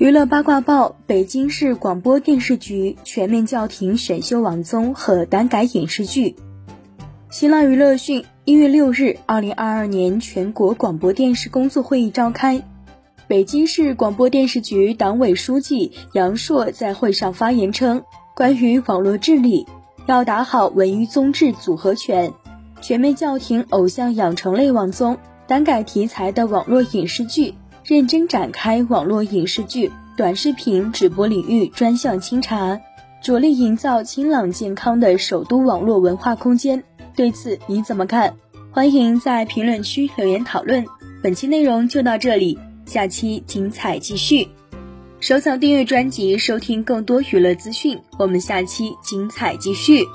娱乐八卦报：北京市广播电视局全面叫停选秀网综和单改影视剧。新浪娱乐讯，一月六日，二零二二年全国广播电视工作会议召开。北京市广播电视局党委书记杨烁在会上发言称，关于网络治理，要打好文娱综治组合拳，全面叫停偶像养成类网综、单改题材的网络影视剧。认真展开网络影视剧、短视频直播领域专项清查，着力营造清朗健康的首都网络文化空间。对此你怎么看？欢迎在评论区留言讨论。本期内容就到这里，下期精彩继续。收藏订阅专辑，收听更多娱乐资讯。我们下期精彩继续。